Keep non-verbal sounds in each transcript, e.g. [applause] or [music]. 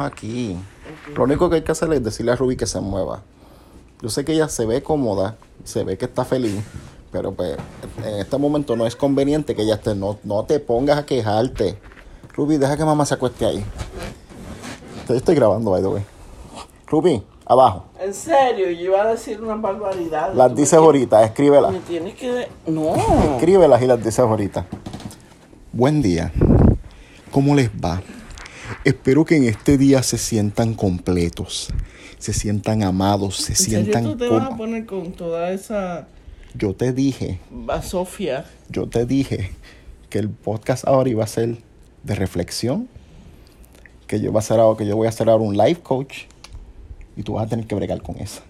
Aquí. Lo único que hay que hacer es decirle a Ruby que se mueva. Yo sé que ella se ve cómoda, se ve que está feliz, pero pues en este momento no es conveniente que ella esté. No, no te pongas a quejarte. Ruby, deja que mamá se acueste ahí. Yo estoy grabando, by the way. Ruby, abajo. En serio, yo iba a decir una barbaridad. Las dices ahorita, escríbelas. Me tienes que. No. Escríbelas y las dices ahorita. Buen día. ¿Cómo les va? Espero que en este día se sientan completos, se sientan amados, se ¿En serio sientan tú te vas a poner con toda esa Yo te dije, basofia? yo te dije que el podcast ahora iba a ser de reflexión, que yo, va a hacer ahora, que yo voy a hacer ahora un life coach y tú vas a tener que bregar con eso.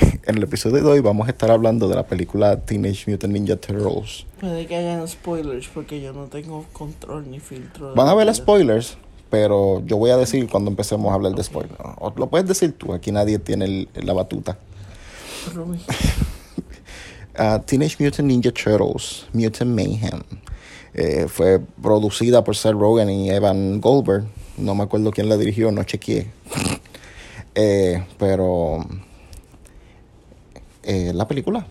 [laughs] En el episodio de hoy vamos a estar hablando de la película Teenage Mutant Ninja Turtles. Puede que hayan spoilers porque yo no tengo control ni filtro. Van a vida. spoilers, pero yo voy a decir cuando empecemos a hablar de spoilers. O lo puedes decir tú, aquí nadie tiene el- la batuta. [laughs] Ah, Teenage Mutant Ninja Turtles, Mutant Mayhem. eh, fue producida por Seth Rogen y Evan Goldberg. No me acuerdo quién la dirigió, no chequeé. [laughs] Eh, pero eh, la película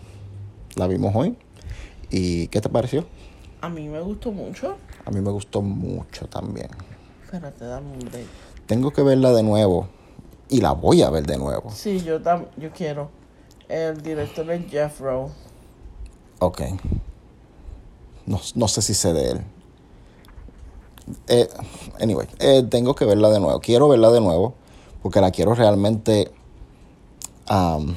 la vimos hoy. ¿Y qué te pareció? A mí me gustó mucho. A mí me gustó mucho también. Espérate, dame un break. Tengo que verla de nuevo. Y la voy a ver de nuevo. Sí, yo, tam yo quiero. El director es Jeff Rowe. Ok. No, no sé si sé de él. Eh, anyway, eh, tengo que verla de nuevo. Quiero verla de nuevo porque la quiero realmente... am,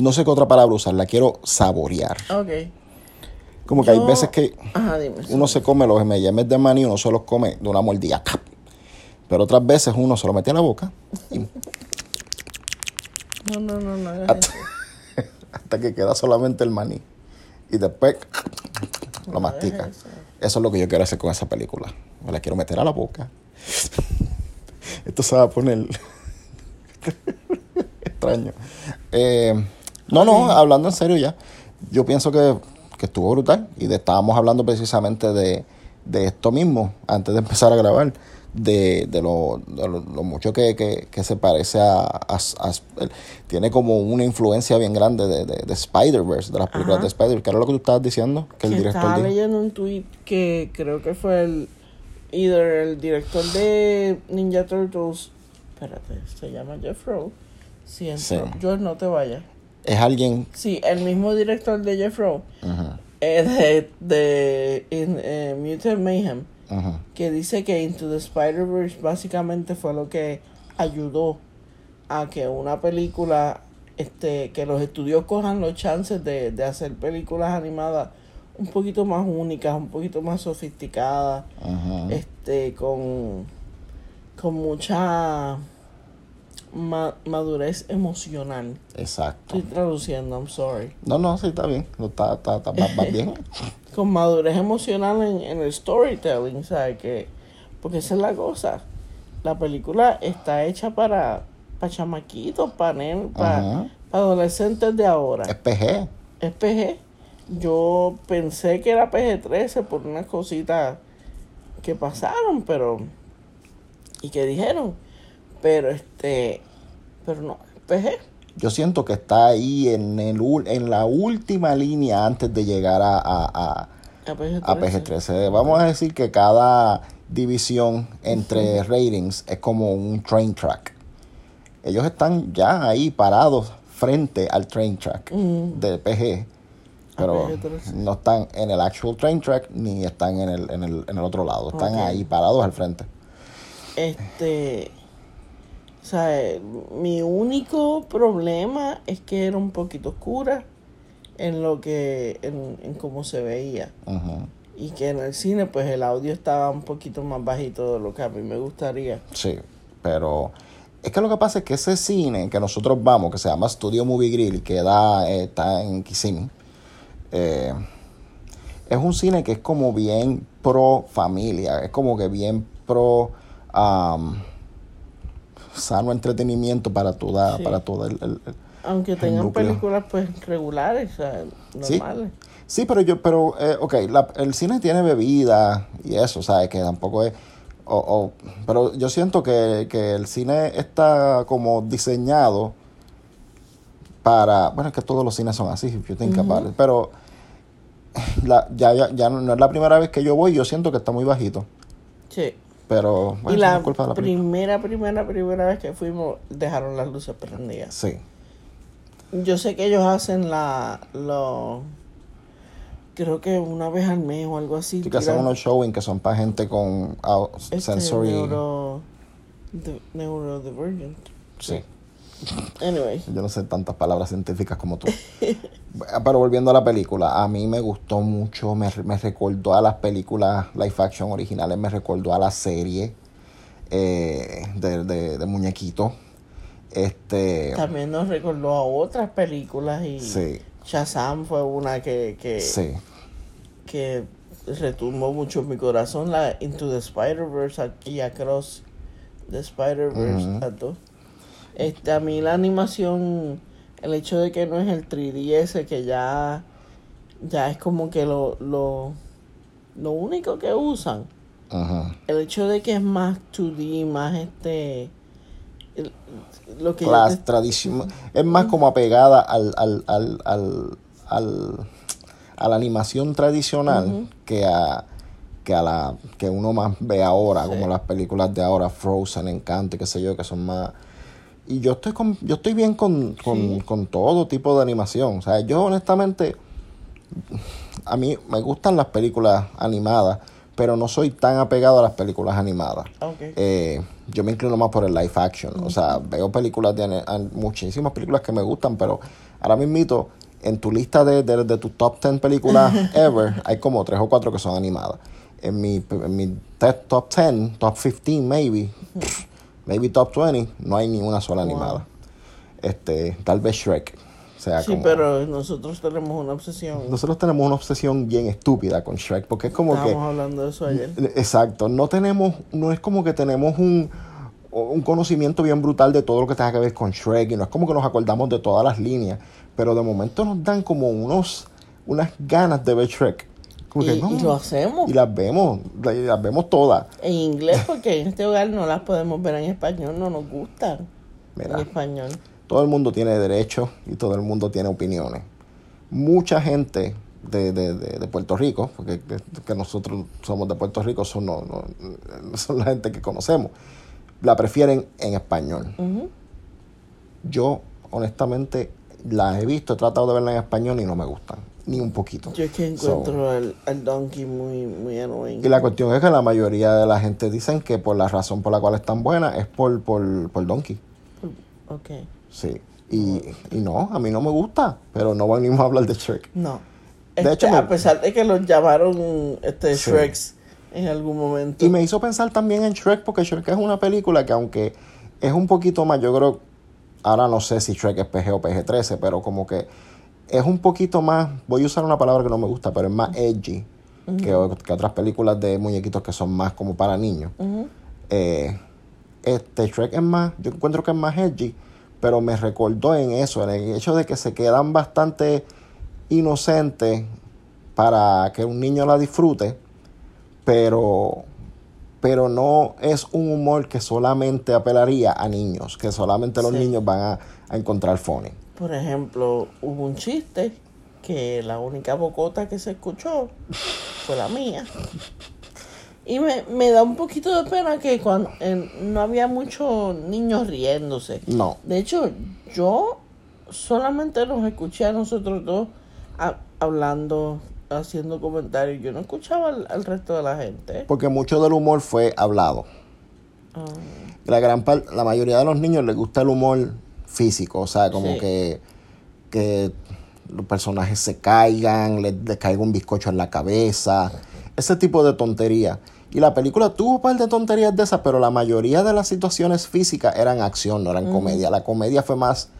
no sé qué otra palabra usar. La quiero saborear. Ok. Como que hay veces que Ajá, dime. uno se come los M&M's de maní, uno se los come de una mordida. Pero otras veces uno se lo mete a la boca y No, no, no, no. [laughs] hasta que queda solamente el maní. Y después lo mastica. eso. Eso es lo que yo quiero hacer con esa película. Me la quiero meter a la boca. [laughs] Esto se va a poner [laughs] extraño. Eh, no, no, hablando en serio ya. Yo pienso que, que estuvo brutal. Y de, estábamos hablando precisamente de, de esto mismo antes de empezar a grabar. De, de, lo, de lo, lo mucho que, que, que se parece a, a- Tiene como una influencia bien grande de, de, de Spider-Verse, de las películas Ajá. de Spider-Verse. ¿Qué era lo que tú estabas diciendo? Que el que director estaba leyendo un tweet que creo que fue el either el director de Ninja Turtles espérate se llama Jeff Rowe sí, Sí. George no te vayas Es alguien. sí el mismo director de Jeff Rowe eh, de, de in- eh, Mutant Mayhem que dice que Into the Spider-Verse básicamente fue lo que ayudó a que una película, este, que los estudios cojan los chances de, de hacer películas animadas un poquito más únicas, un poquito más sofisticadas, este, con, con mucha ma- madurez emocional. Exacto. Estoy traduciendo, I'm sorry. No, no, sí, está bien. No, está, está, está va- va bien. [laughs] con madurez emocional en, en el storytelling, ¿sabes? Que, porque esa es la cosa. La película está hecha para, para chamaquitos, para, para, adolescentes de ahora. Es PG. Es PG. Yo pensé que era PG-13 por unas cositas que pasaron, pero... Y que dijeron. Pero este... Pero no, PG. Yo siento que está ahí en, el, en la última línea antes de llegar a, a, a, A PG-13. a PG-13. Vamos a decir que cada división entre ratings es como un train track. Ellos están ya ahí parados frente al train track Ujú. de PG. Pero PG-13. no están en el actual train track ni están en el, en el, en el otro lado. Están ahí parados al frente. Este. O sea, mi único problema es que era un poquito oscura en lo que. en, en cómo se veía. Y que en el cine, pues el audio estaba un poquito más bajito de lo que a mí me gustaría. Sí, pero es que lo que pasa es que ese cine que nosotros vamos, que se llama Studio Movie Grill, que da, eh, está en Kissimmee, eh, es un cine que es como bien pro familia, es como que bien pro am, sano entretenimiento para toda, Sí. para todo el, el- Aunque tengan películas, pues regulares, o sea, Sí. normales. Sí, pero yo, pero, eh, ok, la- el cine tiene bebida y eso, ¿sabes? Que tampoco es, O, o- pero yo siento que, que el cine está como diseñado para. Bueno, es que todos los cines son así, if you think about it, Pero la- ya, ya, ya no, no es la primera vez que yo voy, yo siento que está muy bajito. Sí. Pero bueno, y la, no es culpa de la película. primera, primera, primera vez que fuimos, dejaron las luces prendidas. Sí. Yo sé que ellos hacen la, lo, creo que una vez al mes o algo así. Sí, que hacen unos showing que son para gente con out- este, sensory. Neuro, de- neurodivergent. Sí. Anyway. Yo no sé tantas palabras científicas como tú. [laughs] Pero volviendo a la película, a mí me gustó mucho, me, me recordó a las películas live action originales, me recordó a la serie eh, de, de, de muñequito. Este, También nos recordó a otras películas y sí, Shazam fue una que, que, sí, que retumbó mucho en mi corazón, la Into the Spider-Verse y Across the Spider-Verse, dos. Este, a mí la animación, el hecho de que no es el 3DS, que ya, ya es como que lo, lo, lo único que usan, ajá. el hecho de que es más 2D, más este, el- lo que Las te- es más como apegada al, al, al, al, al- a la animación tradicional que a que a la que uno más ve ahora Sí. como las películas de ahora Frozen Encanto y qué sé yo que son más y yo estoy con, yo estoy bien con, con, Sí. con todo tipo de animación o sea yo honestamente a mí me gustan las películas animadas pero no soy tan apegado a las películas animadas eh, yo me inclino más por el live action. O sea, veo películas de muchísimas películas que me gustan, pero ahora mismito en tu lista de, de, de tus top 10 películas [laughs] ever, hay como tres o cuatro que son animadas. En mi, en mi top 10, top 15 maybe, maybe top 20, no hay ni una sola Wow. animada. Este, tal vez Shrek. Sea, Sí, como- pero nosotros tenemos una obsesión. nosotros tenemos una obsesión bien estúpida con Shrek, porque es como que Estábamos hablando de eso ayer. Exacto, no tenemos, no es como que tenemos un, un conocimiento bien brutal de todo lo que tenga que ver con Shrek y no es como que nos acordamos de todas las líneas, pero de momento nos dan como unos, unas ganas de ver Shrek. Como Y, que, y no, lo hacemos y las vemos, las vemos todas. en inglés porque en este hogar no las podemos ver en español, no nos gustan Mira. en español. Todo el mundo tiene derechos y todo el mundo tiene opiniones. Mucha gente de, de, de, de Puerto Rico, porque que, nosotros somos de Puerto Rico, son, no, no- [laughs] son la gente que conocemos, la prefieren en español. Yo, honestamente, las he visto, he tratado de verlas en español y no me gustan, ni un poquito. Yo es que So, encuentro al, al Donkey muy, muy annoying. y la cuestión es que la mayoría de la gente dicen que por la razón por la cual están buenas es por, por, por Donkey. Ok. Sí. Y, y no, a mí no me gusta, pero no venimos a hablar de Shrek. No. De Este, hecho, me- a pesar de que los llamaron este Sí. Shreks en algún momento. Y me hizo pensar también en Shrek, porque Shrek es una película que aunque es un poquito más, yo creo, ahora no sé si Shrek es PG o PG-13, pero como que es un poquito más, voy a usar una palabra que no me gusta, pero es más edgy que, otras películas de muñequitos que son más como para niños. Eh, este Shrek es más, yo encuentro que es más edgy, pero me recordó en eso, en el hecho de que se quedan bastante inocentes para que un niño la disfrute, pero pero no es un humor que solamente apelaría a niños, que solamente los Sí. niños van a, a encontrar funny. Por ejemplo, hubo un chiste que la única bocota que se escuchó fue la mía. Y me, me da un poquito de pena que cuando, no había muchos niños riéndose. No, De hecho, yo solamente nos escuché a nosotros dos ha- hablando, haciendo comentarios. Yo no escuchaba al, al resto de la gente. porque mucho del humor fue hablado. Ah, La gran la mayoría de los niños les gusta el humor físico, o sea, como Sí. que, que los personajes se caigan, les, les caiga un bizcocho en la cabeza, ese tipo de tontería. Y la película tuvo un par de tonterías de esas, pero la mayoría de las situaciones físicas eran acción, no eran comedia. La comedia fue más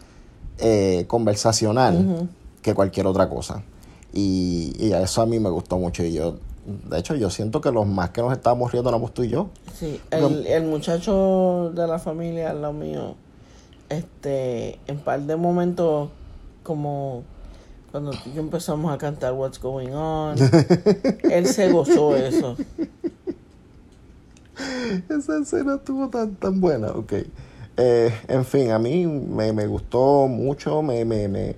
eh, conversacional que cualquier otra cosa. Y, y eso a mí me gustó mucho. Y yo, de hecho, yo siento que los más que nos estábamos riendo éramos tú y yo. Sí, el, el muchacho de la familia lado mío, este, en par de momentos, como cuando tú y yo empezamos a cantar What's Going On, [laughs] él se gozó eso. Esa escena estuvo tan, tan buena, ok. Eh, en fin, a mí me, me gustó mucho, me, me, me,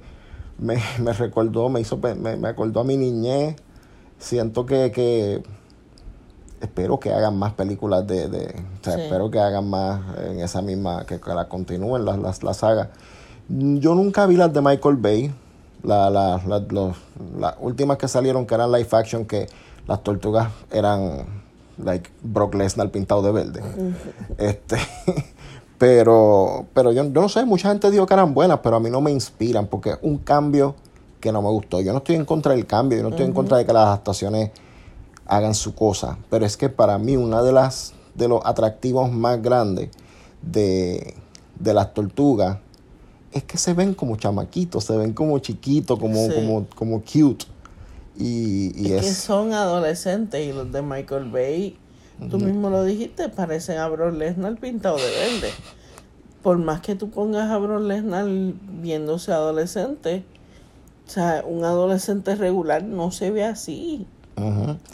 me, me recordó, me hizo, me, me acordó a mi niñez. Siento que, que espero que hagan más películas de, de o sea, Sí. espero que hagan más en esa misma, que, que la continúen las, las, las sagas. Yo nunca vi las de Michael Bay, la, la, la- los- las últimas que salieron que eran live action, que las tortugas eran like Brock Lesnar pintado de verde. Este, [laughs] pero, pero yo, yo no sé, mucha gente dijo que eran buenas, pero a mí no me inspiran porque es un cambio que no me gustó. Yo no estoy en contra del cambio, yo no estoy en contra de que las adaptaciones hagan su cosa, pero es que para mí una de las de los atractivos más grandes de, de las tortugas es que se ven como chamaquitos, se ven como chiquitos, como, Sí. como, como cute. Y, y Es es, que son adolescentes y los de Michael Bay, tú mismo lo dijiste, parecen a Brock Lesnar pintado de verde. Por más que tú pongas a Brock Lesnar viéndose adolescente, o sea, un adolescente regular no se ve así.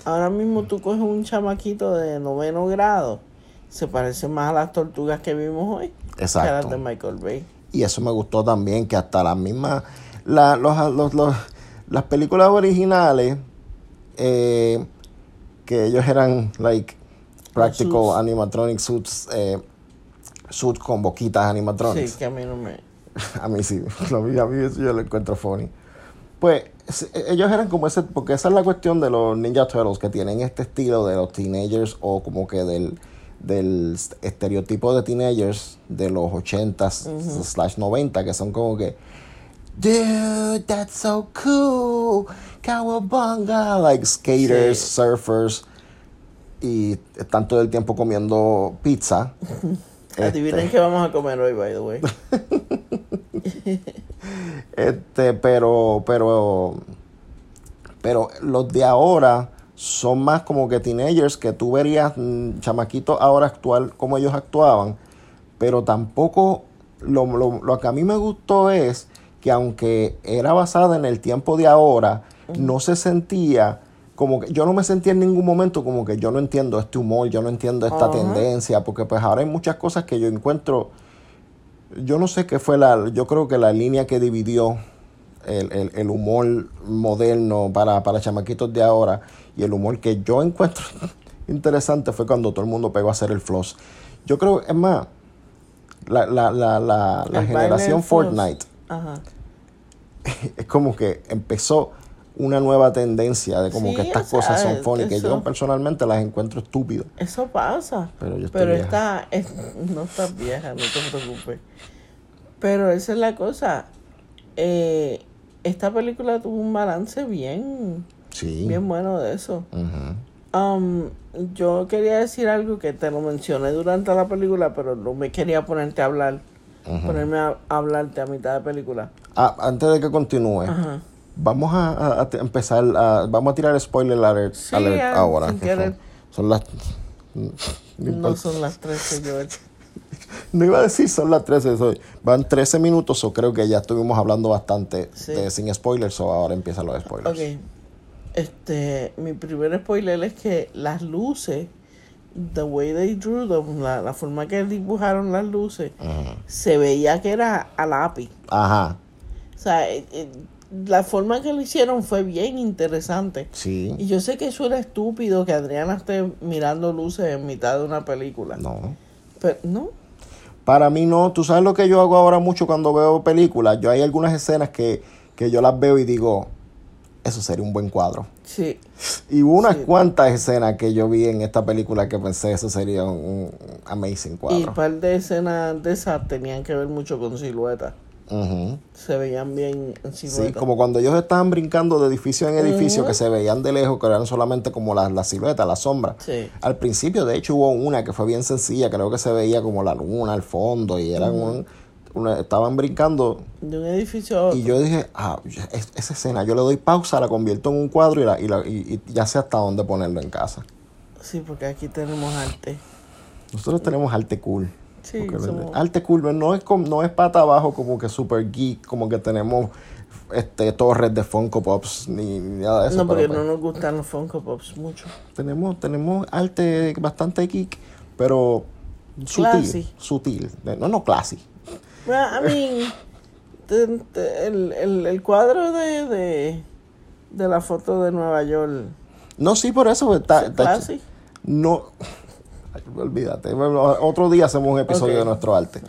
Ahora mismo tú coges un chamaquito de noveno grado, se parece más a las tortugas que vimos hoy que a las Exacto. de Michael Bay. Y eso me gustó también, que hasta las mismas, la, los, los, los- las películas originales, eh, que ellos eran, like, practical Suits. animatronic suits, eh, suits con boquitas animatronics. Sí, que a mí no me... [laughs] A mí sí, [laughs] a mí, a mí eso yo lo encuentro funny. Pues es- ellos eran como ese, porque esa es la cuestión de los Ninja Turtles, que tienen este estilo de los teenagers o como que del, del estereotipo de teenagers de los 80s slash 90, que son como que, dude, that's so cool, cowabunga, like skaters, Sí. surfers, y están todo el tiempo comiendo pizza. [laughs] Adivinen Este, qué vamos a comer hoy, by the way. [laughs] Este, pero, pero, pero los de ahora son más como que teenagers que tú verías mm, chamaquitos ahora actuar como ellos actuaban, pero tampoco lo, lo, lo que a mí me gustó es que aunque era basada en el tiempo de ahora, no se sentía como que yo no me sentía en ningún momento como que yo no entiendo este humor, yo no entiendo esta tendencia, porque pues ahora hay muchas cosas que yo encuentro yo no sé qué fue la, yo creo que la línea que dividió el, el- el humor moderno para, para chamaquitos de ahora y el humor que yo encuentro [laughs] interesante fue cuando todo el mundo pegó a hacer el floss. Yo creo, es más, la, la, la, la, generación. Fortnite Ajá. [laughs] es como que empezó una nueva tendencia de como Sí, que estas o sea, cosas son funny, que yo personalmente las encuentro estúpidas. Eso pasa. Pero yo estoy Pero vieja. está, es- [laughs] no estás vieja, no te preocupes. Pero esa es la cosa. Eh, esta película tuvo un balance bien, Sí. bien bueno de eso. Um, yo quería decir algo que te lo mencioné durante la película, pero no me quería ponerte a hablar, ponerme a, a hablarte a mitad de película. Ah, antes de que continúe, Ajá. Vamos a, a- a te- empezar, a- vamos a tirar spoiler alert, Sí, alert ya, ahora. sin. Son, son las... No [laughs] son las 13, Joel. [laughs] No iba a decir son las 13, soy, van 13 minutos o creo que ya estuvimos hablando bastante Sí. de, sin spoilers o ahora empiezan los spoilers. Ok. Este, mi primer spoiler es que las luces, the way they drew them, la, la forma que dibujaron las luces, se veía que era a lápiz. Ajá, O sea, eh, eh, la forma que lo hicieron fue bien interesante. sí, Y yo sé que suena estúpido que Adriana esté mirando luces en mitad de una película. no. Pero no. Para mí no, tú sabes lo que yo hago ahora mucho cuando veo películas, yo hay algunas escenas que, que yo las veo y digo, eso sería un buen cuadro. Sí. Y hubo unas Sí. cuantas escenas que yo vi en esta película que pensé eso sería un, un amazing Y cuadro. un par de escenas de esas tenían que ver mucho con siluetas. Se veían bien en silueta. Sí, como cuando ellos estaban brincando de edificio en edificio que se veían de lejos, que eran solamente como las la siluetas, la sombra. Sí. Al principio, de hecho, hubo una que fue bien sencilla, creo que se veía como la luna al fondo y eran un- una- estaban brincando De un edificio a otro. y yo dije, ah, es- esa escena, yo le doy pausa, la convierto en un cuadro y, la, y, la- y- y ya sé hasta dónde ponerlo en casa. Sí, porque aquí tenemos arte. Nosotros tenemos arte cool. Sí, somos- Arte cool, no es, como- no es pata abajo como que super geek, como que tenemos este, torres de Funko Pops ni, ni nada de eso. No, porque pero, no pues, nos gustan los Funko Pops mucho. tenemos, tenemos arte bastante geek, pero sutil. Classy. Sutil. No, no classy. Well, I mean, [laughs] el, el, el cuadro de, de, de la foto de Nueva York. No, sí, por eso está, está classy. No, olvídate. Bueno, Otro día hacemos un episodio de nuestro arte.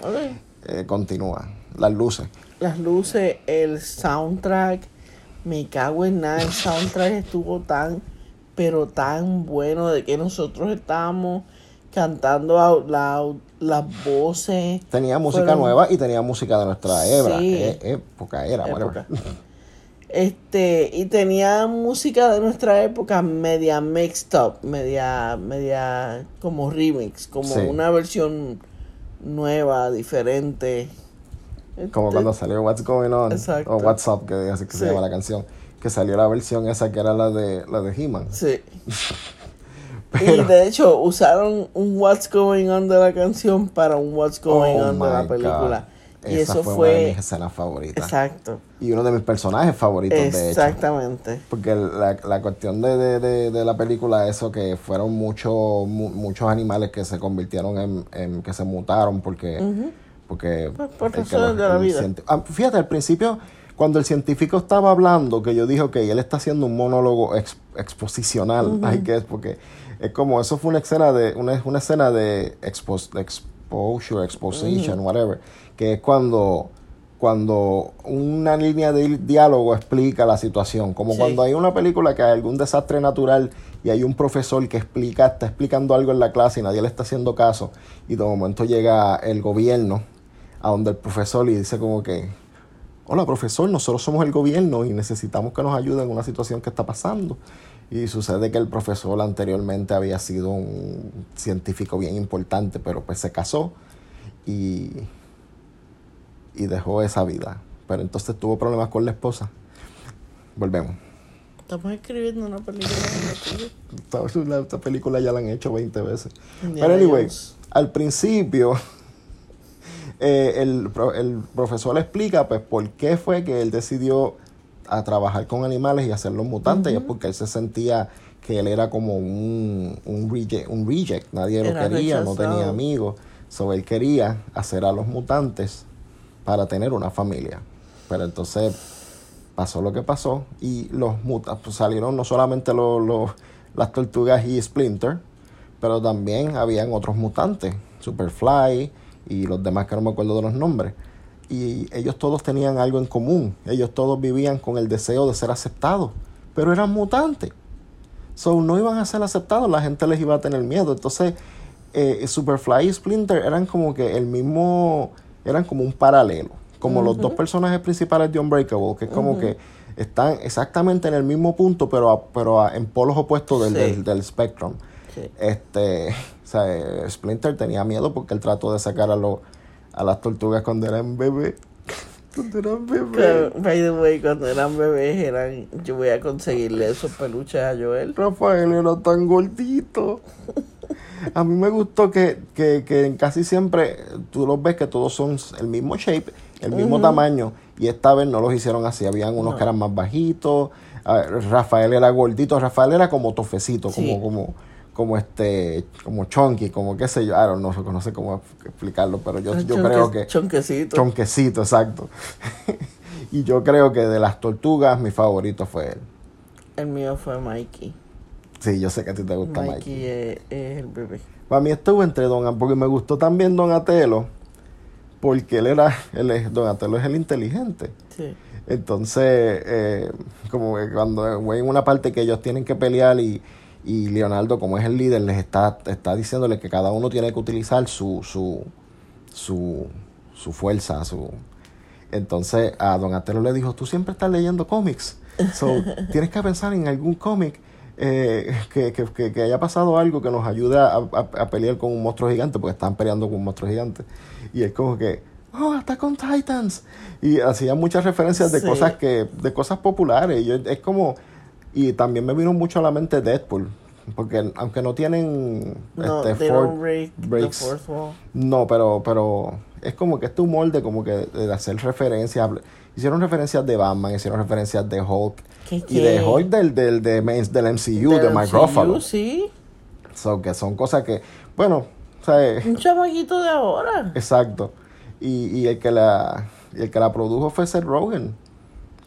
Eh, continúa. Las luces. Las luces, el soundtrack, me cago en nada, el soundtrack [laughs] estuvo tan, pero tan bueno de que nosotros estábamos cantando out loud, las voces. Tenía música Fueron- nueva y tenía música de nuestra hebra. Sí. eh, época, era, época. [laughs] Este, y tenía música de nuestra época media mixed up, media, media como remix, como Sí. una versión nueva, diferente. Como Este, cuando salió What's Going On Exacto. o What's Up, que así que se llama la canción. Que salió la versión esa que era la de la de He-Man. Sí. [laughs] Pero- Y de hecho usaron un What's Going On de la canción para un What's Going Oh On de la película. God. Y Esa eso fue, fue... una de mis escenas favoritas. Exacto. Y uno de mis personajes favoritos, de hecho. Exactamente. Porque la, la cuestión de, de, de, de la película, eso que fueron muchos mu- muchos animales que se convirtieron en, en- que se mutaron porque, porque Por- el de la vida. Ah, fíjate, al principio, cuando el científico estaba hablando, que yo dije, ok, él está haciendo un monólogo ex- exposicional, hay que es porque es como, eso fue una escena de, una, una escena de expos- exposure, exposition, whatever, que es cuando cuando una línea de diálogo explica la situación, como Sí. cuando hay una película que hay algún desastre natural y hay un profesor que explica, está explicando algo en la clase y nadie le está haciendo caso y de momento llega el gobierno a donde el profesor y dice como que, hola profesor, nosotros somos el gobierno y necesitamos que nos ayuden en una situación que está pasando. Y sucede que el profesor anteriormente había sido un científico bien importante, pero pues se casó y y dejó esa vida. Pero entonces tuvo problemas con la esposa. Volvemos. Estamos escribiendo una película Esta, la- esta película ya la han hecho 20 veces. Pero anyway, al principio [laughs] eh, el, el profesor explica pues por qué fue que él decidió a trabajar con animales y hacerlos mutantes. Y es porque él se sentía que él era como un, un, reject, un reject. Nadie lo quería, no tenía amigos. So él quería hacer a los mutantes para tener una familia. Pero entonces pasó lo que pasó y los mutantes pues, salieron no solamente los, los- las tortugas y Splinter, pero también habían otros mutantes, Superfly y los demás que no me acuerdo de los nombres. Y ellos todos tenían algo en común. Ellos todos vivían con el deseo de ser aceptados, pero eran mutantes. So no iban a ser aceptados, la gente les iba a tener miedo. Entonces, eh, Superfly y Splinter eran como que el mismo, eran como un paralelo. Como los dos personajes principales de Unbreakable, que es como que están exactamente en el mismo punto, pero, a- pero a- en polos opuestos del, Sí. del, del spectrum. Sí. Este, [laughs] o sea, Splinter tenía miedo porque él trató de sacar a, los a las tortugas cuando eran bebés. Cuando eran bebés. By the way, cuando eran bebés, eran. Yo voy a conseguirle esos peluches a Joel. Rafael era tan gordito. A mí me gustó que, que, que casi siempre tú los ves que todos son el mismo shape, el mismo tamaño, y esta vez no los hicieron así. Habían unos No. que eran más bajitos. Rafael era gordito, Rafael era como tofecito, Sí. como, como, como este, como chunky, como qué sé yo, I don't know, no sé cómo explicarlo, pero yo, yo Chonque- creo que Chonquecito. chonquecito, exacto. [laughs] y yo creo que de las tortugas mi favorito fue él. El mío fue Mikey. Sí, yo sé que a ti te gusta Mikey, Mikey. Es, es el bebé. Para mí estuvo entre Don porque me gustó también Donatello, porque él era, él es, Donatello es el inteligente. Sí. Entonces, eh, como que cuando en una parte que ellos tienen que pelear y, y Leonardo, como es el líder, les está, está diciéndole que cada uno tiene que utilizar su, su, su, su fuerza, su... Entonces a Donatello le dijo, tú siempre estás leyendo cómics, so, [laughs] tienes que pensar en algún cómic eh, que, que, que, haya pasado algo que nos ayude a, a- a pelear con un monstruo gigante, porque están peleando con un monstruo gigante. Y es como que, oh, hasta con Titans. Y hacía muchas referencias de Sí. cosas que, de cosas populares. Y yo- es como, y también me vino mucho a la mente Deadpool. porque aunque no tienen No, este, fourth break breaks. the fourth wall. No, pero, pero es como que este humor de como que de hacer referencias. Hicieron referencias de Batman, hicieron referencias de Hulk. ¿Qué, Y qué? de Hulk del, del, de main- del MCU, de Del MCU, Ruffalo. Sí, So, que son cosas que, bueno, o sea, eh, un chamaquito de ahora. exacto. Y, y el que la y el que la produjo fue Seth Rogen.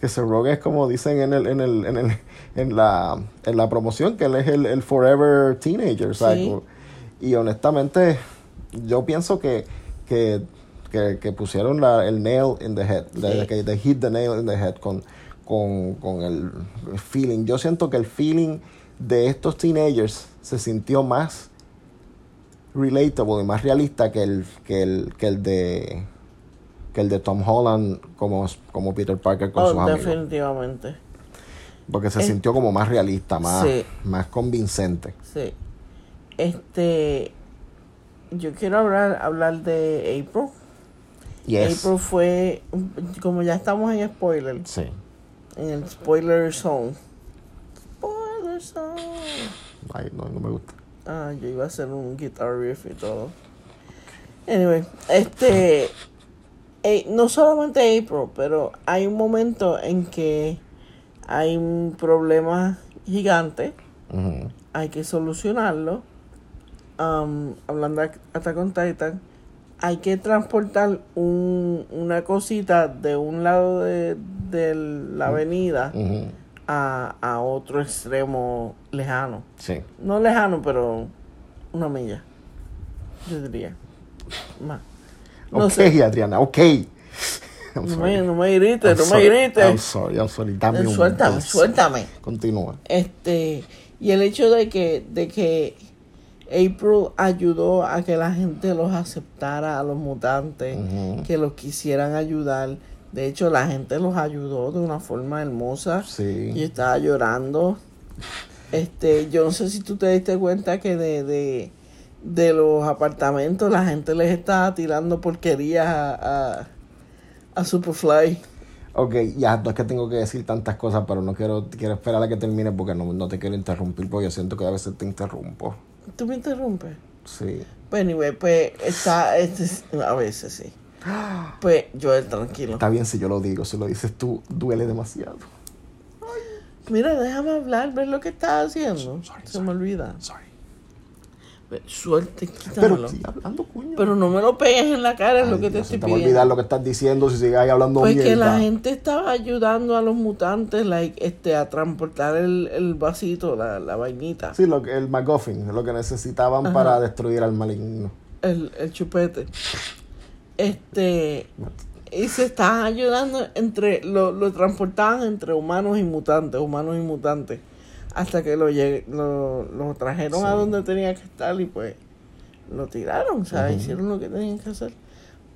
Que Seth Rogen es como dicen en el, en el, en el, en la, en la promoción, que él es el, el forever teenager, ¿sabes? Sí. Y honestamente, yo pienso que, que, que, que pusieron la, el nail in the head, de- que they hit the nail in the head con, con, con el feeling. Yo siento que el feeling de estos teenagers se sintió más relatable y más realista que el, que el, que el de que el de Tom Holland como, como Peter Parker con Oh, sus amigos. definitivamente. Porque se sintió como más realista, más, sí. más convincente. Sí. Este. Yo quiero hablar, hablar de April. Yes. April fue. Como ya estamos en spoiler. Sí. En el spoiler zone. Spoiler zone. Ay, no, no me gusta. Ah, yo iba a hacer un guitar riff y todo. Anyway, este. Eh, no solamente April, pero hay un momento en que hay un problema gigante. Hay que solucionarlo. Am, hablando de Attack on Titan, hay que transportar un, una cosita de un lado de, de la avenida a, a otro extremo lejano. Sí. No lejano, pero una milla. Yo diría. Más. No ok, sé. Adriana, ok. [laughs] No me, no me grites, I'm no me sorry. I'm grites. sorry, I'm sorry. Dame un Suéltame, suéltame. Continúa. Este, y el hecho de que, de que April ayudó a que la gente los aceptara a los mutantes, que los quisieran ayudar. De hecho, la gente los ayudó de una forma hermosa. Sí. Yo estaba llorando. Este, yo no sé si tú te diste cuenta que de, de, de los apartamentos la gente les estaba tirando porquerías a, a, a Superfly. Ok, ya, no es que tengo que decir tantas cosas, pero no quiero, quiero esperar a que termine porque no, no te quiero interrumpir, porque yo siento que a veces te interrumpo. ¿Tú me interrumpes? Sí. Pues, anyway, pues está, este, a veces sí. [gasps] Pues, Joel, tranquilo. Está bien si yo lo digo, si lo dices tú, duele demasiado. Mira, déjame hablar, ver lo que estás haciendo. Sorry, Se sorry. me olvida. Sorry. Ve, Suerte, Pero quítamelo. sigue hablando, coño. Pero no me lo pegues en la cara, es lo que te estoy te pidiendo. olvidar lo que estás diciendo si sigues ahí hablando Pues que mierda. la gente estaba ayudando a los mutantes like, este, a transportar el, el vasito, la, la vainita, Sí, lo que, el MacGuffin, lo que necesitaban Ajá. para destruir al maligno. el, el chupete. Este, y se estaban ayudando entre, lo, lo transportaban entre humanos y mutantes, humanos y mutantes, hasta que lo, lo, lo trajeron a donde tenía que estar y pues lo tiraron, o sea, hicieron lo que tenían que hacer.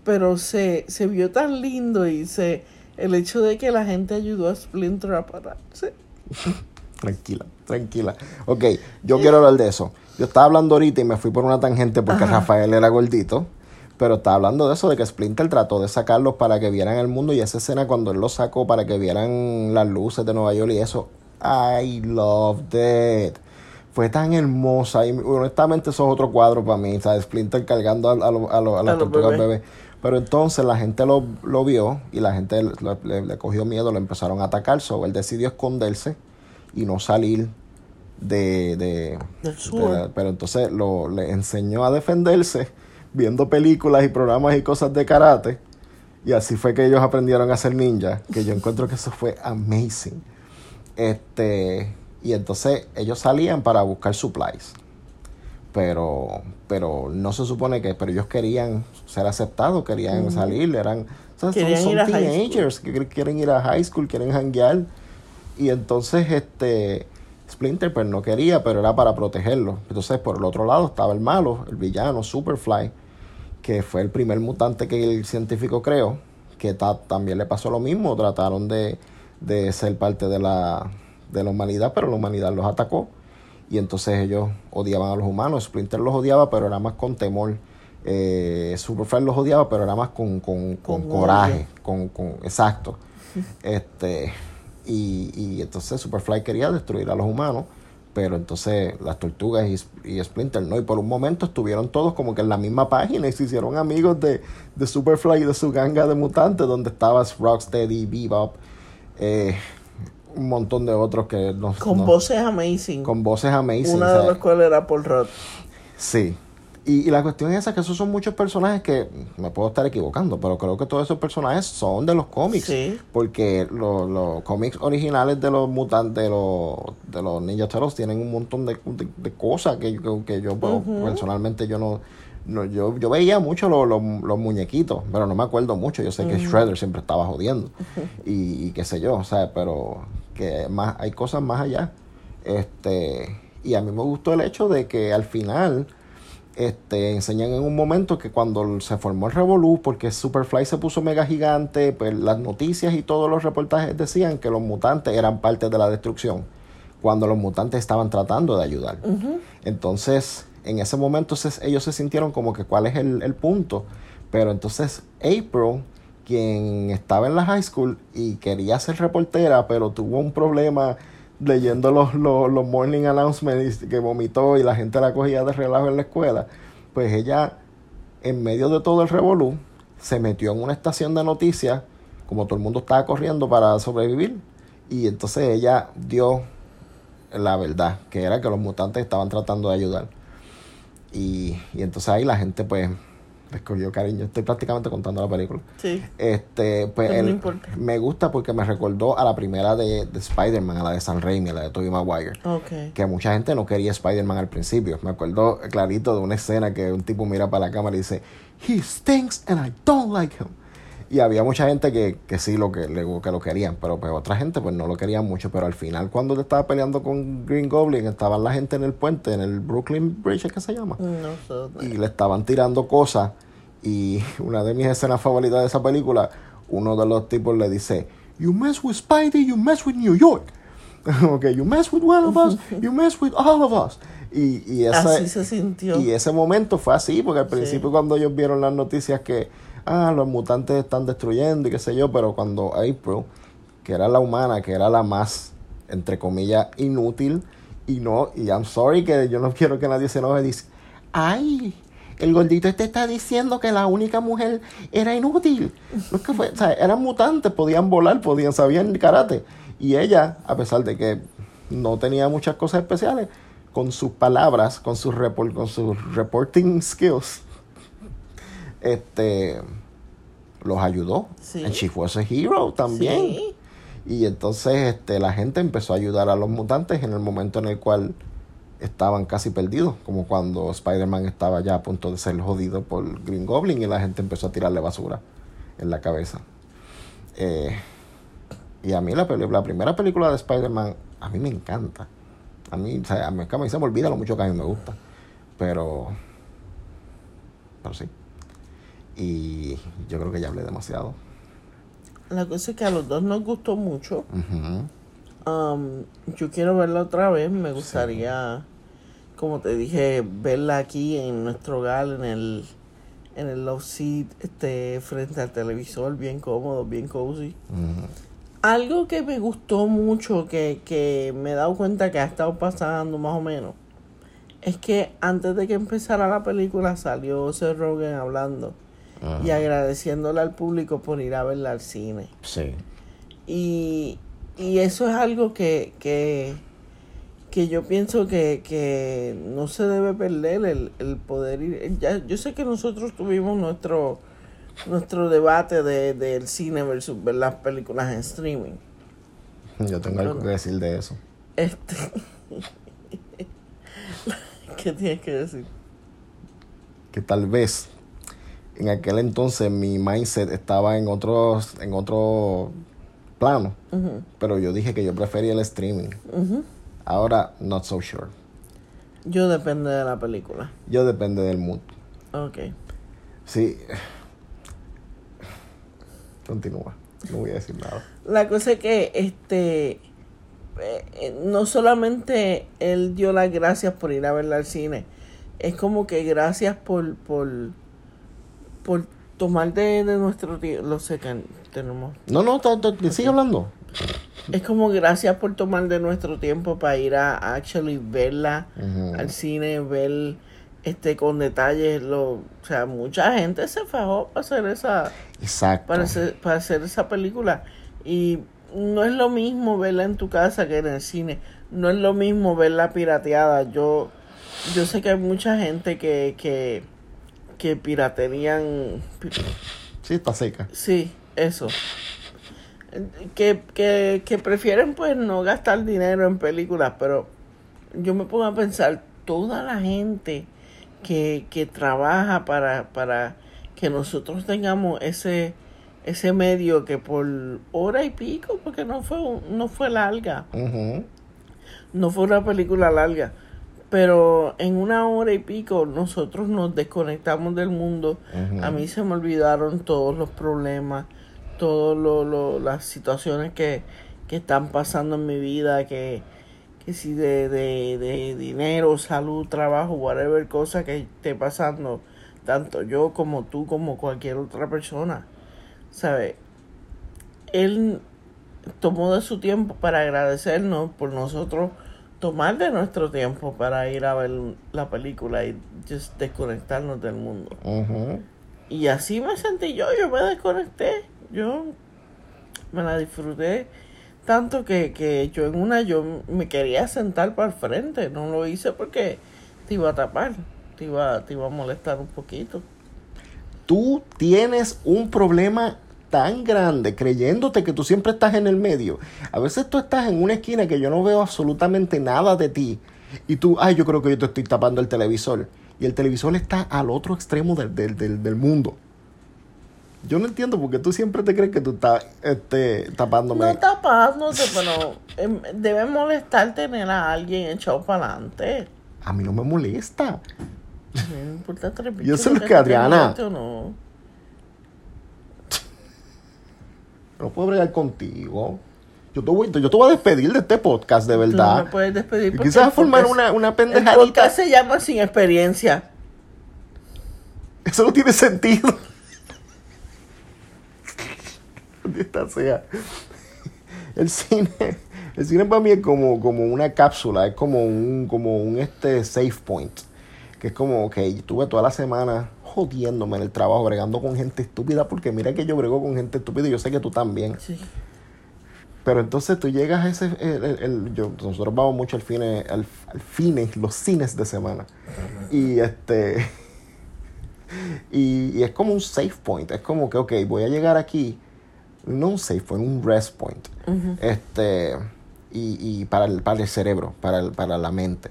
Pero se, se vio tan lindo y se, el hecho de que la gente ayudó a Splinter a pararse. [laughs] Tranquila, tranquila. Ok, yo quiero hablar de eso. Yo estaba hablando ahorita y me fui por una tangente porque Ajá. Rafael era gordito. Pero estaba hablando de eso, de que Splinter trató de sacarlos para que vieran el mundo. Y esa escena cuando él los sacó para que vieran las luces de Nueva York y eso. I loved it. Fue tan hermosa. Y honestamente, eso es otro cuadro para mí. ¿sabes? Splinter cargando a, a, lo- a, lo- a las tortugas bebés. Pero entonces la gente lo, lo vio y la gente le, le- le cogió miedo, lo empezaron a atacar. So él decidió esconderse y no salir de, de, Del de la- pero entonces lo, le enseñó a defenderse viendo películas y programas y cosas de karate y así fue que ellos aprendieron a ser ninja que yo encuentro que eso fue amazing este y entonces ellos salían para buscar supplies. Pero pero no se supone que pero ellos querían ser aceptados querían Ujú. salir eran o sea, son, son teenagers que quieren ir a high school quieren hanguear. Y entonces este Splinter pues no quería pero era para protegerlo. Entonces por el otro lado estaba el malo el villano Superfly que fue el primer mutante que el científico creó que ta- también le pasó lo mismo trataron de, de ser parte de la de la humanidad pero la humanidad los atacó y entonces ellos odiaban a los humanos. Splinter los odiaba, pero era más con temor. Eh, Superfly los odiaba, pero era más con, con, con Con coraje, con, con exacto. [laughs] este y, y entonces Superfly quería destruir a los humanos, pero entonces las tortugas y, y, Splinter no, y por un momento estuvieron todos como que en la misma página y se hicieron amigos de, de Superfly y de su ganga de mutantes, donde estabas Rocksteady, Bebop, eh, un montón de otros que no... Con voces amazing. Con voces amazing. Una de las cuales era Paul Rudd. Sí, y, la cuestión es esa, que esos son muchos personajes que me puedo estar equivocando, pero creo que todos esos personajes son de los cómics. Porque los, cómics originales de los mutantes, de los, de los Ninja Turtles, tienen un montón de, de, cosas que, que, yo personalmente yo no... No, yo, yo veía mucho los, los, muñequitos, pero no me acuerdo mucho. Yo sé que Shredder siempre estaba jodiendo y, y, qué sé yo, o sea, pero que más hay cosas más allá. Este, y a mí me gustó el hecho de que al final este, enseñan en un momento que cuando se formó el Revolú, porque Superfly se puso mega gigante, pues las noticias y todos los reportajes decían que los mutantes eran parte de la destrucción, cuando los mutantes estaban tratando de ayudar. Entonces, en ese momento ellos se sintieron como que cuál es el, el punto. Pero entonces April, quien estaba en la high school y quería ser reportera, pero tuvo un problema leyendo los, los, morning announcements que vomitó y la gente la cogía de relajo en la escuela, pues ella, en medio de todo el revolú, se metió en una estación de noticias, como todo el mundo estaba corriendo para sobrevivir, y entonces ella dio la verdad, que era que los mutantes estaban tratando de ayudar. Y, y entonces ahí la gente pues escogió cariño. Estoy prácticamente contando la película. Sí. Este, pues me gusta porque me recordó a la primera de, de Spider-Man, a la de San Raimi, a la de Tobey Maguire. Okay. Que mucha gente no quería Spider-Man al principio. Me acuerdo clarito de una escena que un tipo mira para la cámara y dice, He stinks and I don't like him. Y había mucha gente que, que sí lo que, que lo querían, pero pues otra gente pues no lo querían mucho. Pero al final cuando te estaba peleando con Green Goblin, estaban la gente en el puente, en el Brooklyn Bridge, ¿qué se llama? No, y le estaban tirando cosas. Y [laughs] una de mis escenas favoritas de esa película, uno de los tipos le dice, You mess with Spidey, you mess with New York. [laughs] ok, you mess with one of us, you mess with all of us. Y, y así se sintió. Y ese momento fue así, porque al principio cuando ellos vieron las noticias que ah, los mutantes están destruyendo y qué sé yo, pero cuando April, que era la humana, que era la más, entre comillas, inútil, y no, y I'm sorry que yo no [laughs] quiero que nadie se enoje, dice, ay, el gordito este está diciendo que la única mujer era inútil. No que fue, o sea, eran mutantes, podían volar, podían, sabían karate. Y ella, a pesar de que no tenía muchas cosas especiales, con sus palabras, con sus, report, con sus reporting skills, este, los ayudó. Sí. And she was a hero también. Y entonces este, la gente empezó a ayudar a los mutantes en el momento en el cual estaban casi perdidos, como cuando Spider-Man estaba ya a punto de ser jodido por Green Goblin y la gente empezó a tirarle basura en la cabeza. Eh, y a mí la, la primera película de Spider-Man, a mí me encanta. A mí, o a mí, a mí se me olvida lo mucho que a mí me gusta. Pero, pero sí. Y yo creo que ya hablé demasiado. La cosa es que a los dos nos gustó mucho. Um, yo quiero verla otra vez. Me gustaría, como te dije, verla aquí en nuestro hogar, en el, en el love seat, este, frente al televisor, bien cómodo, bien cozy. Algo que me gustó mucho, que, que me he dado cuenta que ha estado pasando más o menos, es que antes de que empezara la película salió Seth Rogen hablando y agradeciéndole al público por ir a verla al cine. Sí. Y, y eso es algo que, que, que yo pienso que, que no se debe perder el, el poder ir. Ya, yo sé que nosotros tuvimos nuestro nuestro debate de, del cine versus ver las películas en streaming. Yo tengo algo que decir de eso. Este. [laughs] ¿Qué tienes que decir? Que tal vez en aquel entonces mi mindset estaba en otros, en otro plano. Pero yo dije que yo prefería el streaming. Ahora, not so sure. Yo depende de la película. Yo depende del mood. Ok. Sí. Continúa. No voy a decir nada. La cosa es que este eh, eh, no solamente él dio las gracias por ir a verla al cine, es como que gracias por por por tomar de, de nuestro tío. Lo sé que tenemos. No, no, sigue hablando. es como gracias por tomar de nuestro tiempo para ir a actually verla al cine, ver este con detalles, lo, o sea, mucha gente se fajó para hacer esa Exacto. para hacer, para hacer esa película y no es lo mismo verla en tu casa que en el cine, no es lo mismo verla pirateada. Yo yo sé que hay mucha gente que que que piraterían Sí, está seca. Sí, eso. Que, que, que prefieren pues no gastar dinero en películas, pero yo me pongo a pensar, toda la gente que, que trabaja para, para que nosotros tengamos ese, ese medio que por hora y pico, porque no fue, un- no fue larga, no fue una película larga, pero en una hora y pico nosotros nos desconectamos del mundo. A mí se me olvidaron todos los problemas, todas lo, lo- las situaciones que, que están pasando en mi vida, que, que si de, de, de dinero, salud, trabajo, whatever cosa que esté pasando, tanto yo como tú, como cualquier otra persona, ¿sabes? Él tomó de su tiempo para agradecernos por nosotros tomar de nuestro tiempo para ir a ver la película y just desconectarnos del mundo. Y así me sentí yo, yo me desconecté, yo me la disfruté tanto que, que yo en una yo me quería sentar para el frente, no lo hice porque te iba a tapar, te iba, te iba a molestar un poquito. Tú tienes un problema tan grande creyéndote que tú siempre estás en el medio. A veces tú estás en una esquina que yo no veo absolutamente nada de ti. Y tú, ay, yo creo que yo te estoy tapando el televisor. Y el televisor está al otro extremo del, del, del, del mundo. Yo no entiendo por qué tú siempre te crees que tú estás este, tapándome. No tapándote, pero em, debe molestar tener a alguien echado para adelante. A mí no me molesta. No importa tres Yo sé lo que Adriana- no. No puedo bregar contigo. Yo te, voy, yo te voy a despedir de este podcast, de verdad. no me puedes despedir porque quizás el formar podcast- una, una El pendejadita. podcast se llama Sin Experiencia. Eso no tiene sentido. Maldita sea. El cine, el cine para mí es como, como una cápsula, es como un, como un este safe point. Que es como, ok, estuve toda la semana jodiéndome en el trabajo, bregando con gente estúpida, porque mira que yo brego con gente estúpida y yo sé que tú también. Sí. Pero entonces tú llegas a ese, el, el- el- yo, nosotros vamos mucho al cine, al, al cine, los cines de semana. Y este, [laughs] y, y es como un safe point, es como que, ok, voy a llegar aquí, no un safe point, un rest point. Este, y, y para el, para el cerebro, para, el- para la mente.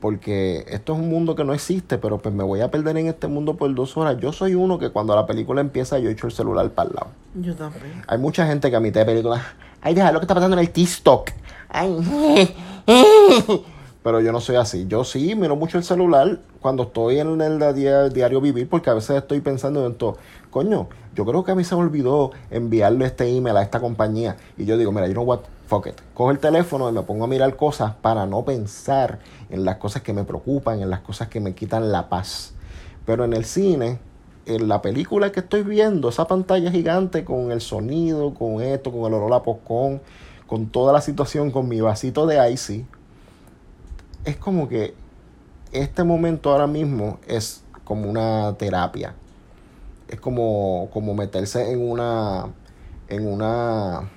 Porque esto es un mundo que no existe, pero pues me voy a perder en este mundo por dos horas. Yo soy uno que cuando la película empieza yo echo el celular para el lado. Yo también. Hay mucha gente que a mitad de película, ay, deja lo que está pasando en el TikTok. Ay. [laughs] Pero yo no soy así. Yo sí miro mucho el celular cuando estoy en el dia- diario vivir porque a veces estoy pensando en todo. Coño, yo creo que a mí se me olvidó enviarle este email a esta compañía. Y yo digo, mira, you know what, fuck. Cojo el teléfono y me pongo a mirar cosas para no pensar en las cosas que me preocupan, en las cosas que me quitan la paz. Pero en el cine, en la película que estoy viendo, esa pantalla gigante con el sonido, con esto, con el olor a popcorn, con toda la situación, con mi vasito de icy, es como que este momento ahora mismo es como una terapia. Es como, como meterse en una. en una.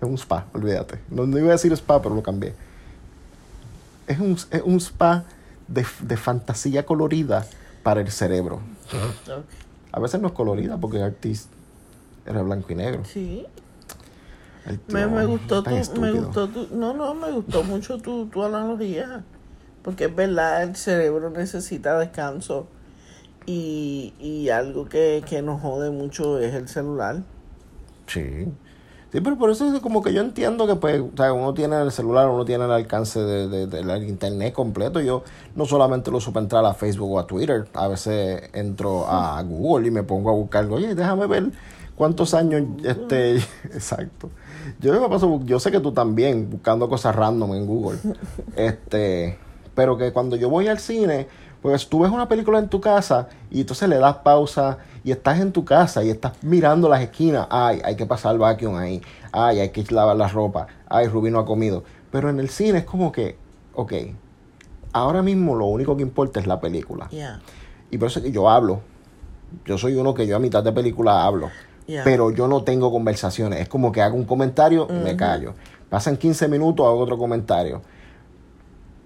En un spa, olvídate. No, no iba a decir spa, pero lo cambié. Es un, es un spa de, de fantasía colorida para el cerebro. A veces no es colorida porque el artista era blanco y negro. Sí. Me, me gustó tu, me gustó tu, no, no, me gustó mucho tu, tu analogía. Porque es verdad, el cerebro necesita descanso. Y, y algo que, que nos jode mucho es el celular. Sí. Sí, pero por eso es como que yo entiendo que pues, o sea, uno tiene el celular, uno tiene el alcance de, de- del internet completo. Yo no solamente lo uso para entrar a Facebook o a Twitter, a veces entro a Google y me pongo a buscar, oye, déjame ver cuántos años, este, [laughs] exacto. Yo me paso, yo sé que tú también, buscando cosas random en Google. [laughs] Este, pero que cuando yo voy al cine, Porque si tú ves una película en tu casa y entonces le das pausa y estás en tu casa y estás mirando las esquinas, ay, hay que pasar el vacuum ahí, ay, hay que lavar la ropa, ay, Rubí no ha comido. Pero en el cine es como que, ok, ahora mismo lo único que importa es la película. Yeah. Y por eso es que yo hablo. Yo soy uno que yo a mitad de película hablo. Yeah. Pero yo no tengo conversaciones. Es como que hago un comentario y me callo. Pasan 15 minutos, hago otro comentario.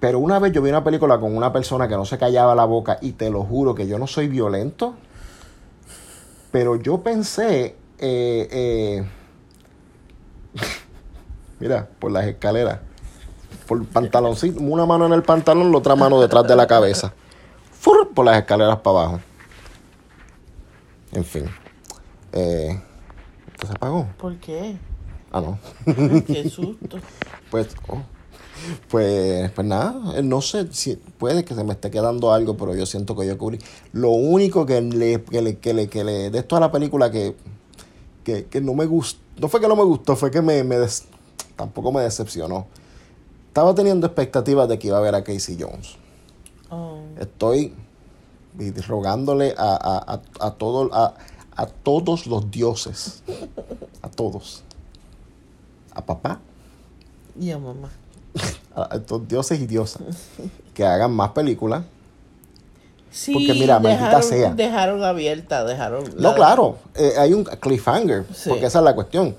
Pero una vez yo vi una película con una persona que no se callaba la boca y te lo juro que yo no soy violento. Pero yo pensé, eh, eh, [laughs] mira, por las escaleras, por el pantaloncito, una mano en el pantalón, la otra mano detrás de la cabeza. Fur, por las escaleras para abajo. En fin. Eh, ¿Esto se apagó? ¿Por qué? Ah, no. Qué susto. [laughs] Pues, oh. Pues, pues nada, eh, no sé si puede que se me esté quedando algo, pero yo siento que yo cubrí. Lo único que le, que le, que le, que le de esto a la película que, que, que no me gustó, no fue que no me gustó, fue que me, me des- tampoco me decepcionó. Estaba teniendo expectativas de que iba a ver a Casey Jones. Oh, Estoy rogándole a, a, a, a, todo- a, a todos los dioses, a todos, a papá, y a mamá. A estos dioses y diosas, que hagan más películas. Sí, Porque mira, maldita dejaron, sea. dejaron abierta, dejaron... No, la- claro, eh, hay un cliffhanger, Sí. porque esa es la cuestión.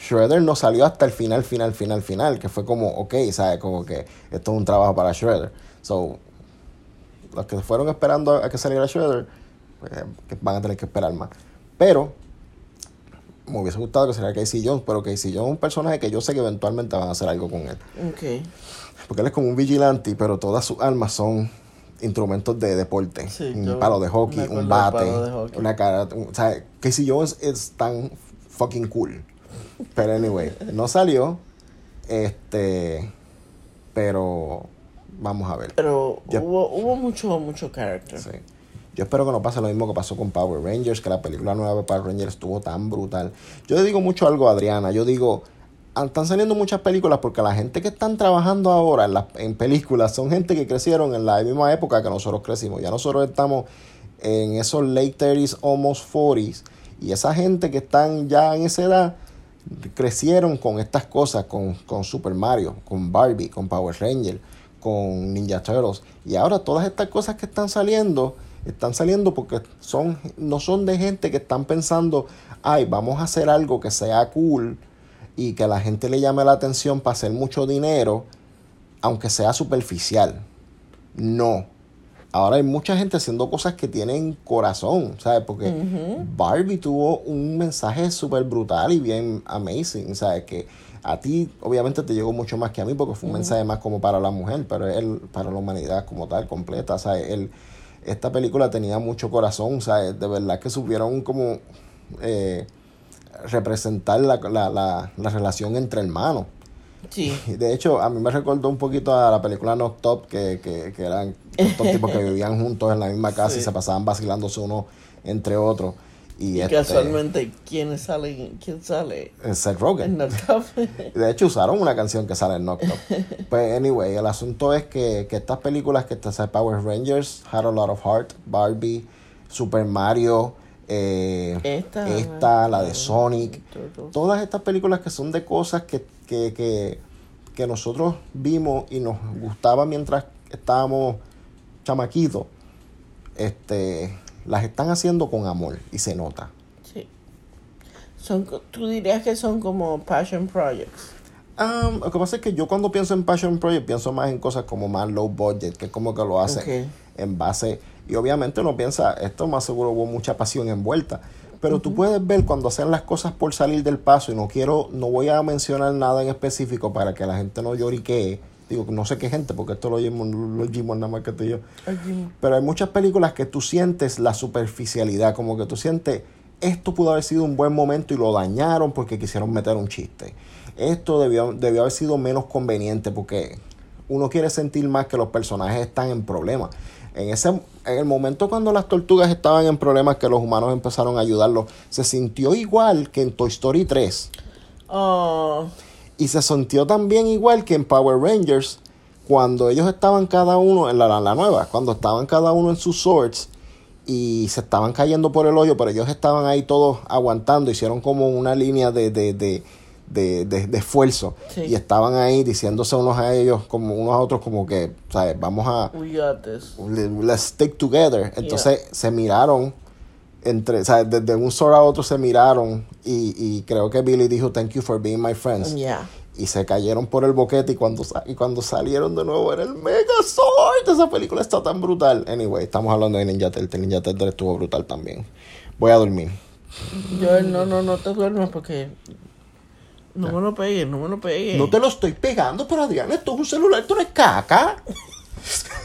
Shredder no salió hasta el final, final, final, final, que fue como, ok, ¿sabes? Como que esto es un trabajo para Shredder. So, los que fueron esperando a que saliera Shredder, pues, eh, van a tener que esperar más. Pero, me hubiese gustado que saliera Casey Jones, pero Casey Jones es un personaje que yo sé que eventualmente van a hacer algo con él. Porque él es como un vigilante, pero todas sus armas son instrumentos de deporte. Sí, un palo de hockey, un bate, hockey. una cara. un- o sea, Casey Jones es tan fucking cool. Pero anyway, no salió. Este. Pero. Vamos a ver. Pero hubo, hubo mucho, mucho character. Sí. Yo espero que no pase lo mismo que pasó con Power Rangers, que la película nueva de Power Rangers estuvo tan brutal. Yo le digo mucho algo a Adriana, yo digo, ah, están saliendo muchas películas porque la gente que están trabajando ahora en, las películas son gente que crecieron en la misma época que nosotros crecimos. Ya nosotros estamos en esos late 30s, almost 40s, y esa gente que están ya en esa edad crecieron con estas cosas, con, con Super Mario, con Barbie, con Power Ranger, con Ninja Turtles. Y ahora todas estas cosas que están saliendo, están saliendo porque son, no son de gente que están pensando, ay, vamos a hacer algo que sea cool y que a la gente le llame la atención para hacer mucho dinero, aunque sea superficial. No. Ahora hay mucha gente haciendo cosas que tienen corazón, ¿sabes? Porque Barbie tuvo un mensaje súper brutal y bien amazing, ¿sabes? Que a ti obviamente te llegó mucho más que a mí porque fue un mensaje más como para la mujer, pero él para la humanidad como tal, completa, ¿sabes? Él, esta película tenía mucho corazón, ¿sabes? De verdad que supieron como eh, representar la, la, la, la relación entre hermanos. Sí. [laughs] De hecho, a mí me recordó un poquito a la película Up, que, que, que eran estos tipos que [laughs] vivían juntos en la misma casa y se pasaban vacilándose uno entre otros. Y, Y este, casualmente, ¿quién sale? ¿Quién sale? eh, Seth En Rogen. [laughs] De hecho, usaron una canción que sale en Knocked Up. [laughs] Pues, anyway, el asunto es que, que estas películas que están Power Rangers, Had a Lot of Heart, Barbie, Super Mario, eh, Esta, esta, la de eh, Sonic, Turtles. todas estas películas que son de cosas que, que, que, que nosotros vimos y nos gustaba mientras estábamos chamaquitos, este, las están haciendo con amor y se nota. Sí. Son, tú dirías que son como passion projects. Ah, lo que pasa es que yo cuando pienso en Passion Project pienso más en cosas como más low budget, que es como que lo hacen en base, y obviamente uno piensa, esto más seguro hubo mucha pasión envuelta, pero tú puedes ver cuando hacen las cosas por salir del paso, y no quiero, no voy a mencionar nada en específico para que la gente no lloriquee, digo, no sé qué gente, porque esto lo oímos, lo oímos nada más que tú y yo, pero hay muchas películas que tú sientes la superficialidad, como que tú sientes, esto pudo haber sido un buen momento y lo dañaron porque quisieron meter un chiste. Esto debió, debió haber sido menos conveniente porque uno quiere sentir más que los personajes están en problemas. En, ese, en el momento cuando las tortugas estaban en problemas que los humanos empezaron a ayudarlos, se sintió igual que en Toy Story 3. Oh, Y se sintió también igual que en Power Rangers cuando ellos estaban cada uno, en la, la, la nueva, cuando estaban cada uno en sus swords y se estaban cayendo por el hoyo, pero ellos estaban ahí todos aguantando, hicieron como una línea de, de, de, de, de- de esfuerzo Sí. y estaban ahí diciéndose unos a ellos, como unos a otros, como que, ¿sabes? Vamos a, We got this. let's stick together. Entonces se miraron entre, o sea, desde un sword a otro se miraron y, y creo que Billy dijo thank you for being my friends Yeah. y se cayeron por el boquete y cuando, y cuando salieron de nuevo era el Mega Sword. Esa película está tan brutal. Anyway, estamos hablando de Ninja Turtle. Ninja Turtle estuvo brutal también. Voy a dormir. Yo, no, no, no te duermas porque. No me lo pegues, no me lo pegues. No te lo estoy pegando, pero Adrián, esto es un celular, esto no es caca. [laughs]